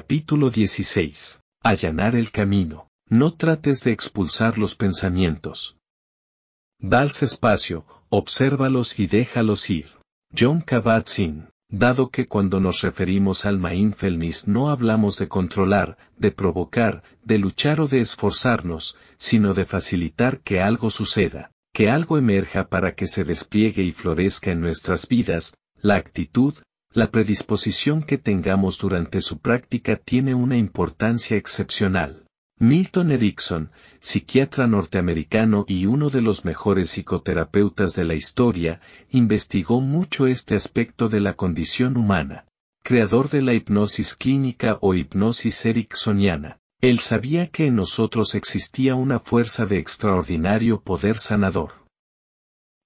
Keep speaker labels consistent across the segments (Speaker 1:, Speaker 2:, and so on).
Speaker 1: Capítulo 16. Allanar el camino. No trates de expulsar los pensamientos. Dals espacio, obsérvalos y déjalos ir. John Kabat-Zinn. Dado que cuando nos referimos al mindfulness no hablamos de controlar, de provocar, de luchar o de esforzarnos, sino de facilitar que algo suceda, que algo emerja para que se despliegue y florezca en nuestras vidas, la actitud, la predisposición que tengamos durante su práctica tiene una importancia excepcional. Milton Erickson, psiquiatra norteamericano y uno de los mejores psicoterapeutas de la historia, investigó mucho este aspecto de la condición humana. Creador de la hipnosis clínica o hipnosis ericksoniana, él sabía que en nosotros existía una fuerza de extraordinario poder sanador.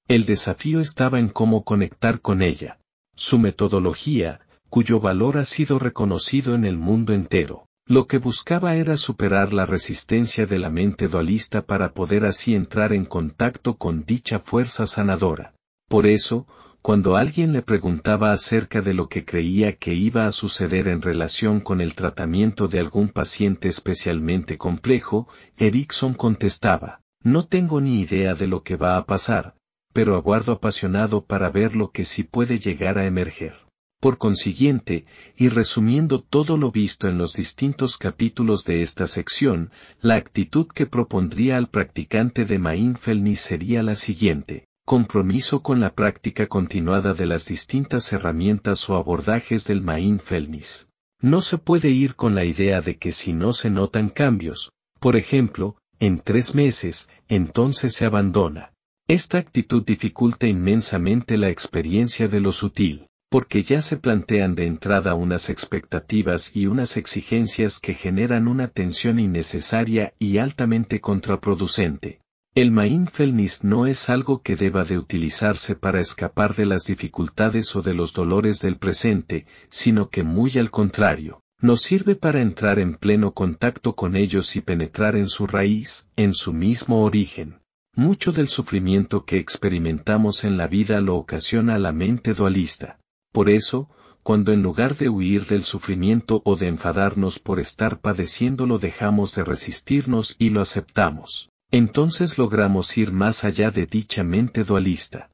Speaker 1: El desafío estaba en cómo conectar con ella. Su metodología, cuyo valor ha sido reconocido en el mundo entero, lo que buscaba era superar la resistencia de la mente dualista para poder así entrar en contacto con dicha fuerza sanadora. Por eso, cuando alguien le preguntaba acerca de lo que creía que iba a suceder en relación con el tratamiento de algún paciente especialmente complejo, Erickson contestaba, no tengo ni idea de lo que va a pasar, pero aguardo apasionado para ver lo que sí puede llegar a emerger. Por consiguiente, y resumiendo todo lo visto en los distintos capítulos de esta sección, la actitud que propondría al practicante de mindfulness sería la siguiente. Compromiso con la práctica continuada de las distintas herramientas o abordajes del mindfulness. No se puede ir con la idea de que si no se notan cambios, por ejemplo, en tres meses, entonces se abandona. Esta actitud dificulta inmensamente la experiencia de lo sutil, porque ya se plantean de entrada unas expectativas y unas exigencias que generan una tensión innecesaria y altamente contraproducente. El mindfulness no es algo que deba de utilizarse para escapar de las dificultades o de los dolores del presente, sino que muy al contrario, nos sirve para entrar en pleno contacto con ellos y penetrar en su raíz, en su mismo origen. Mucho del sufrimiento que experimentamos en la vida lo ocasiona la mente dualista. Por eso, cuando en lugar de huir del sufrimiento o de enfadarnos por estar padeciéndolo dejamos de resistirnos y lo aceptamos, entonces logramos ir más allá de dicha mente dualista.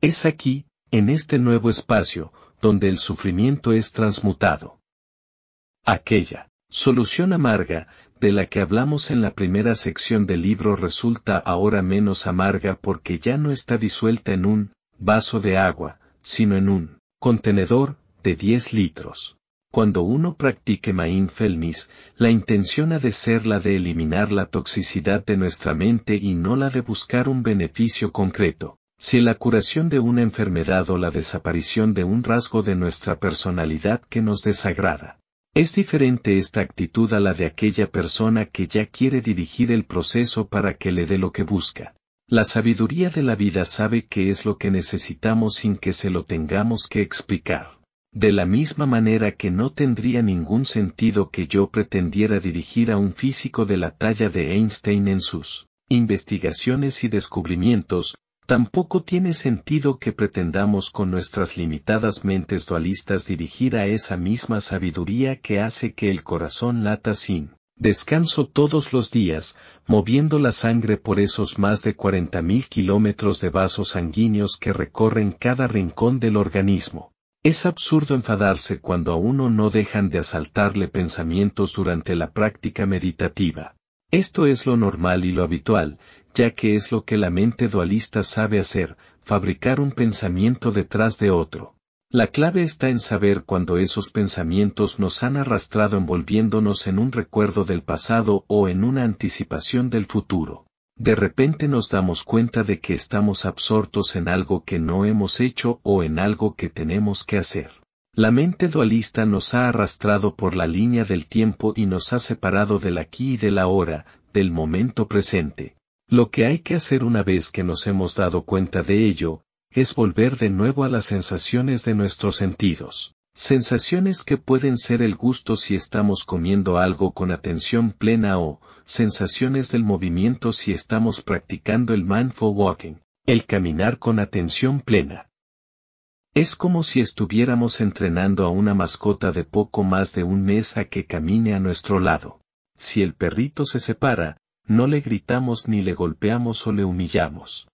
Speaker 1: Es aquí, en este nuevo espacio, donde el sufrimiento es transmutado. Aquella solución amarga, de la que hablamos en la primera sección del libro resulta ahora menos amarga porque ya no está disuelta en un vaso de agua, sino en un contenedor de 10 litros. Cuando uno practique mindfulness, la intención ha de ser la de eliminar la toxicidad de nuestra mente y no la de buscar un beneficio concreto. Si la curación de una enfermedad o la desaparición de un rasgo de nuestra personalidad que nos desagrada. Es diferente esta actitud a la de aquella persona que ya quiere dirigir el proceso para que le dé lo que busca. La sabiduría de la vida sabe qué es lo que necesitamos sin que se lo tengamos que explicar. De la misma manera que no tendría ningún sentido que yo pretendiera dirigir a un físico de la talla de Einstein en sus investigaciones y descubrimientos, Tampoco tiene sentido que pretendamos con nuestras limitadas mentes dualistas dirigir a esa misma sabiduría que hace que el corazón lata sin descanso todos los días, moviendo la sangre por esos más de 40.000 kilómetros de vasos sanguíneos que recorren cada rincón del organismo. Es absurdo enfadarse cuando a uno no dejan de asaltarle pensamientos durante la práctica meditativa. Esto es lo normal y lo habitual, ya que es lo que la mente dualista sabe hacer, fabricar un pensamiento detrás de otro. La clave está en saber cuando esos pensamientos nos han arrastrado envolviéndonos en un recuerdo del pasado o en una anticipación del futuro. De repente nos damos cuenta de que estamos absortos en algo que no hemos hecho o en algo que tenemos que hacer. La mente dualista nos ha arrastrado por la línea del tiempo y nos ha separado del aquí y del ahora, del momento presente. Lo que hay que hacer una vez que nos hemos dado cuenta de ello, es volver de nuevo a las sensaciones de nuestros sentidos. Sensaciones que pueden ser el gusto si estamos comiendo algo con atención plena o sensaciones del movimiento si estamos practicando el mindful walking, el caminar con atención plena. Es como si estuviéramos entrenando a una mascota de poco más de un mes a que camine a nuestro lado. Si el perrito se separa, no le gritamos ni le golpeamos o le humillamos.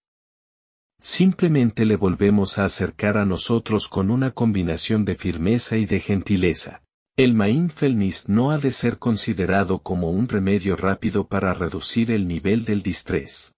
Speaker 1: Simplemente le volvemos a acercar a nosotros con una combinación de firmeza y de gentileza. El mindfulness no ha de ser considerado como un remedio rápido para reducir el nivel del distrés.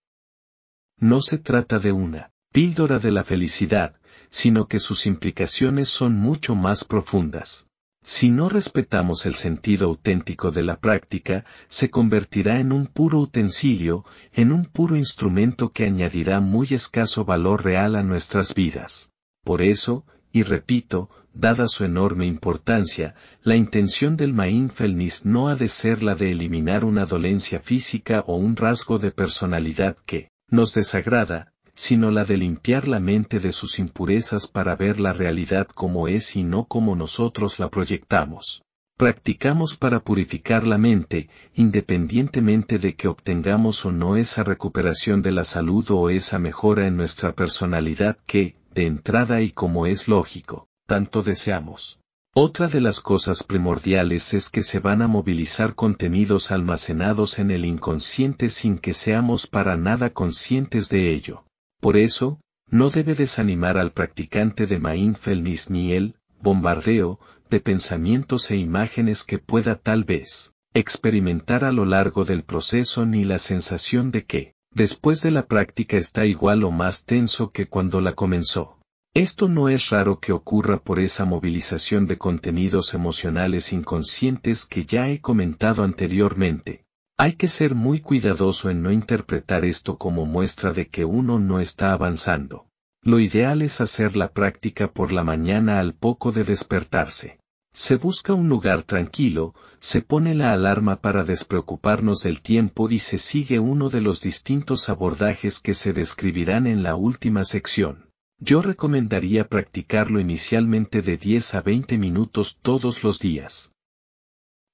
Speaker 1: No se trata de una píldora de la felicidad, sino que sus implicaciones son mucho más profundas. Si no respetamos el sentido auténtico de la práctica, se convertirá en un puro utensilio, en un puro instrumento que añadirá muy escaso valor real a nuestras vidas. Por eso, y repito, dada su enorme importancia, la intención del mindfulness no ha de ser la de eliminar una dolencia física o un rasgo de personalidad que nos desagrada, sino la de limpiar la mente de sus impurezas para ver la realidad como es y no como nosotros la proyectamos. Practicamos para purificar la mente, independientemente de que obtengamos o no esa recuperación de la salud o esa mejora en nuestra personalidad que, de entrada y como es lógico, tanto deseamos. Otra de las cosas primordiales es que se van a movilizar contenidos almacenados en el inconsciente sin que seamos para nada conscientes de ello. Por eso, no debe desanimar al practicante de mindfulness ni el bombardeo de pensamientos e imágenes que pueda tal vez experimentar a lo largo del proceso ni la sensación de que, después de la práctica está igual o más tenso que cuando la comenzó. Esto no es raro que ocurra por esa movilización de contenidos emocionales inconscientes que ya he comentado anteriormente, hay que ser muy cuidadoso en no interpretar esto como muestra de que uno no está avanzando. Lo ideal es hacer la práctica por la mañana al poco de despertarse. Se busca un lugar tranquilo, se pone la alarma para despreocuparnos del tiempo y se sigue uno de los distintos abordajes que se describirán en la última sección. Yo recomendaría practicarlo inicialmente de 10 a 20 minutos todos los días.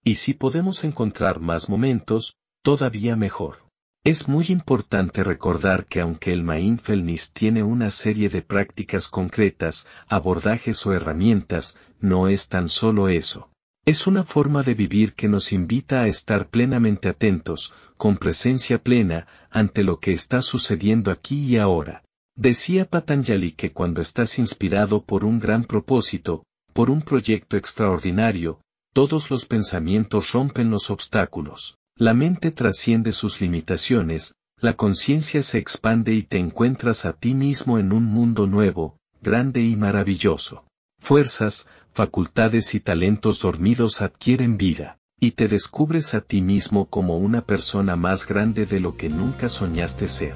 Speaker 1: Y si podemos encontrar más momentos, todavía mejor. Es muy importante recordar que aunque el mindfulness tiene una serie de prácticas concretas, abordajes o herramientas, no es tan solo eso. Es una forma de vivir que nos invita a estar plenamente atentos, con presencia plena, ante lo que está sucediendo aquí y ahora. Decía Patanjali que cuando estás inspirado por un gran propósito, por un proyecto extraordinario, todos los pensamientos rompen los obstáculos. La mente trasciende sus limitaciones, la conciencia se expande y te encuentras a ti mismo en un mundo nuevo, grande y maravilloso. Fuerzas, facultades y talentos dormidos adquieren vida, y te descubres a ti mismo como una persona más grande de lo que nunca soñaste ser.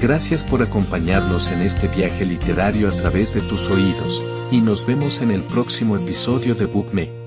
Speaker 1: Gracias por acompañarnos en este viaje literario a través de tus oídos, y nos vemos en el próximo episodio de BookMe.